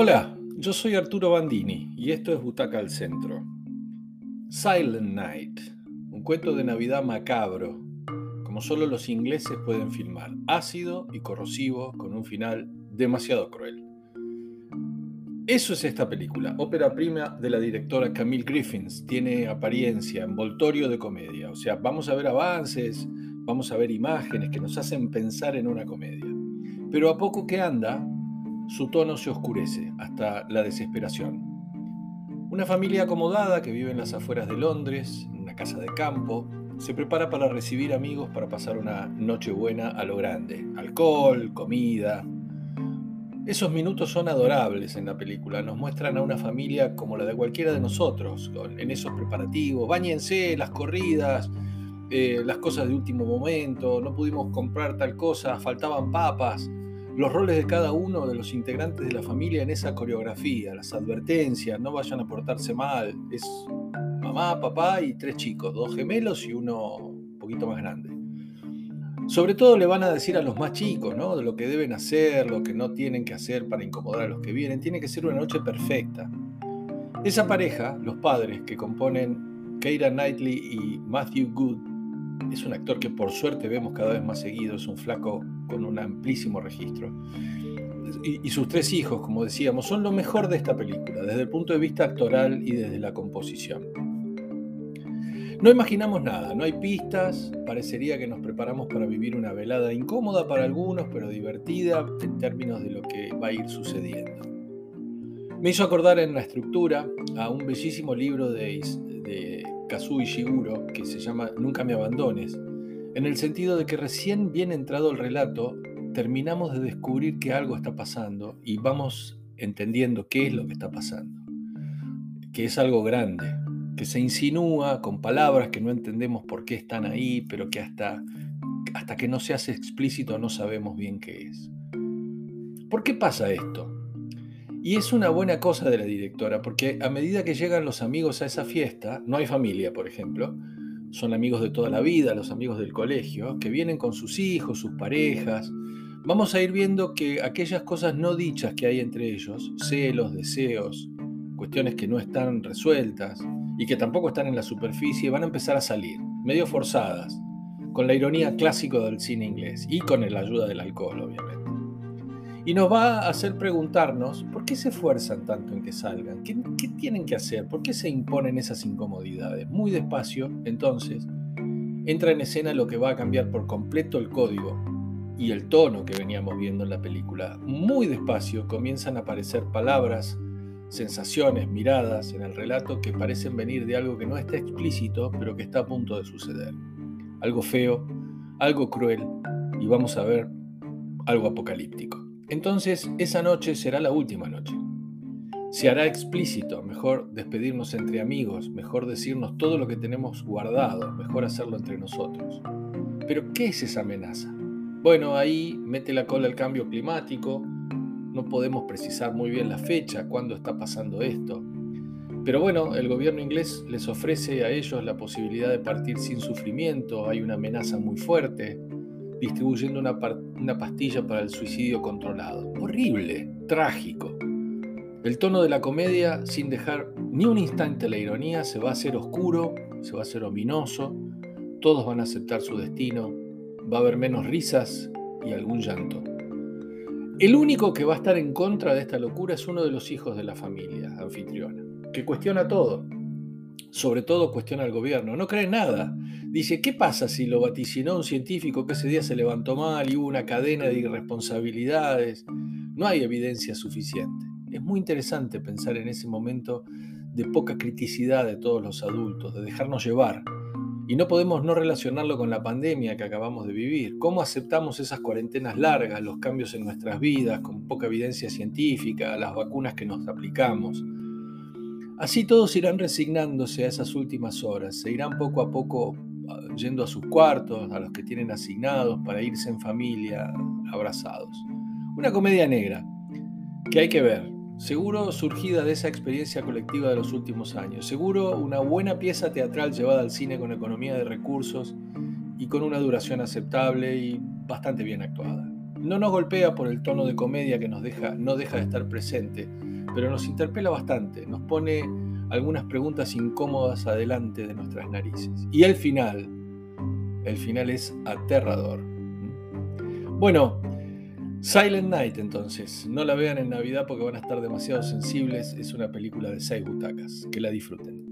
Hola, yo soy Arturo Bandini y esto es Butaca al Centro. Silent Night, un cuento de Navidad macabro, como solo los ingleses pueden filmar, ácido y corrosivo con un final demasiado cruel. Eso es esta película, ópera prima de la directora Camille Griffins. Tiene apariencia, envoltorio de comedia. O sea, vamos a ver avances, vamos a ver imágenes que nos hacen pensar en una comedia. Pero a poco que anda, su tono se oscurece hasta la desesperación. Una familia acomodada que vive en las afueras de Londres, en una casa de campo, se prepara para recibir amigos para pasar una noche buena a lo grande. Alcohol, comida, esos minutos son adorables en la película, nos muestran a una familia como la de cualquiera de nosotros, en esos preparativos, bañense, las corridas, eh, las cosas de último momento, no pudimos comprar tal cosa, faltaban papas, los roles de cada uno de los integrantes de la familia en esa coreografía, las advertencias, no vayan a portarse mal, es mamá, papá y tres chicos, dos gemelos y uno un poquito más grande. Sobre todo le van a decir a los más chicos, ¿no? De lo que deben hacer, lo que no tienen que hacer para incomodar a los que vienen. Tiene que ser una noche perfecta. Esa pareja, los padres que componen Keira Knightley y Matthew Good, es un actor que por suerte vemos cada vez más seguido, es un flaco con un amplísimo registro. Y, y, sus tres hijos, como decíamos, son lo mejor de esta película, desde el punto de vista actoral y desde la composición. No imaginamos nada, no hay pistas, parecería que nos preparamos para vivir una velada incómoda para algunos, pero divertida en términos de lo que va a ir sucediendo. Me hizo acordar en la estructura a un bellísimo libro de, de Kazuo Ishiguro que se llama Nunca me abandones, en el sentido de que recién bien entrado el relato, terminamos de descubrir que algo está pasando y vamos entendiendo qué es lo que está pasando, que es algo grande, que se insinúa con palabras que no entendemos por qué están ahí, pero que hasta, hasta que no se hace explícito no sabemos bien qué es. ¿Por qué pasa esto? Y es una buena cosa de la directora, porque a medida que llegan los amigos a esa fiesta, no hay familia, por ejemplo, son amigos de toda la vida, los amigos del colegio, que vienen con sus hijos, sus parejas, vamos a ir viendo que aquellas cosas no dichas que hay entre ellos, celos, deseos, cuestiones que no están resueltas, y que tampoco están en la superficie van a empezar a salir, medio forzadas, con la ironía clásica del cine inglés y con la ayuda del alcohol, obviamente. Y nos va a hacer preguntarnos por qué se esfuerzan tanto en que salgan, ¿Qué, qué tienen que hacer, por qué se imponen esas incomodidades. Muy despacio, entonces, entra en escena lo que va a cambiar por completo el código y el tono que veníamos viendo en la película. Muy despacio comienzan a aparecer palabras, sensaciones, miradas en el relato que parecen venir de algo que no está explícito, pero que está a punto de suceder. Algo feo, algo cruel y vamos a ver algo apocalíptico. Entonces, esa noche será la última noche. Se hará explícito, mejor despedirnos entre amigos, mejor decirnos todo lo que tenemos guardado, mejor hacerlo entre nosotros. Pero, ¿qué es esa amenaza? Bueno, ahí mete la cola el cambio climático, no podemos precisar muy bien la fecha, cuándo está pasando esto. Pero bueno, el gobierno inglés les ofrece a ellos la posibilidad de partir sin sufrimiento, hay una amenaza muy fuerte, distribuyendo una, pastilla para el suicidio controlado. Horrible, trágico. El tono de la comedia, sin dejar ni un instante la ironía, se va a hacer oscuro, se va a hacer ominoso, todos van a aceptar su destino, va a haber menos risas y algún llanto. El único que va a estar en contra de esta locura es uno de los hijos de la familia anfitriona, que cuestiona todo. Sobre todo cuestiona al gobierno. No cree nada. Dice, ¿qué pasa si lo vaticinó un científico que ese día se levantó mal y hubo una cadena de irresponsabilidades? No hay evidencia suficiente. Es muy interesante pensar en ese momento de poca criticidad de todos los adultos, de dejarnos llevar, y no podemos no relacionarlo con la pandemia que acabamos de vivir. ¿Cómo aceptamos esas cuarentenas largas, los cambios en nuestras vidas, con poca evidencia científica, las vacunas que nos aplicamos? Así todos irán resignándose a esas últimas horas, se irán poco a poco ah, yendo a sus cuartos, a los que tienen asignados para irse en familia, abrazados. Una comedia negra que hay que ver, Seguro surgida de esa experiencia colectiva de los últimos años. Seguro una buena pieza teatral llevada al cine con economía de recursos y con una duración aceptable y bastante bien actuada. No nos golpea por el tono de comedia que nos deja, no deja de estar presente, pero nos interpela bastante, nos pone algunas preguntas incómodas adelante de nuestras narices. Y el final, el final es aterrador. Bueno, Silent Night entonces, no la vean en Navidad porque van a estar demasiado sensibles, es una película de seis butacas, que la disfruten.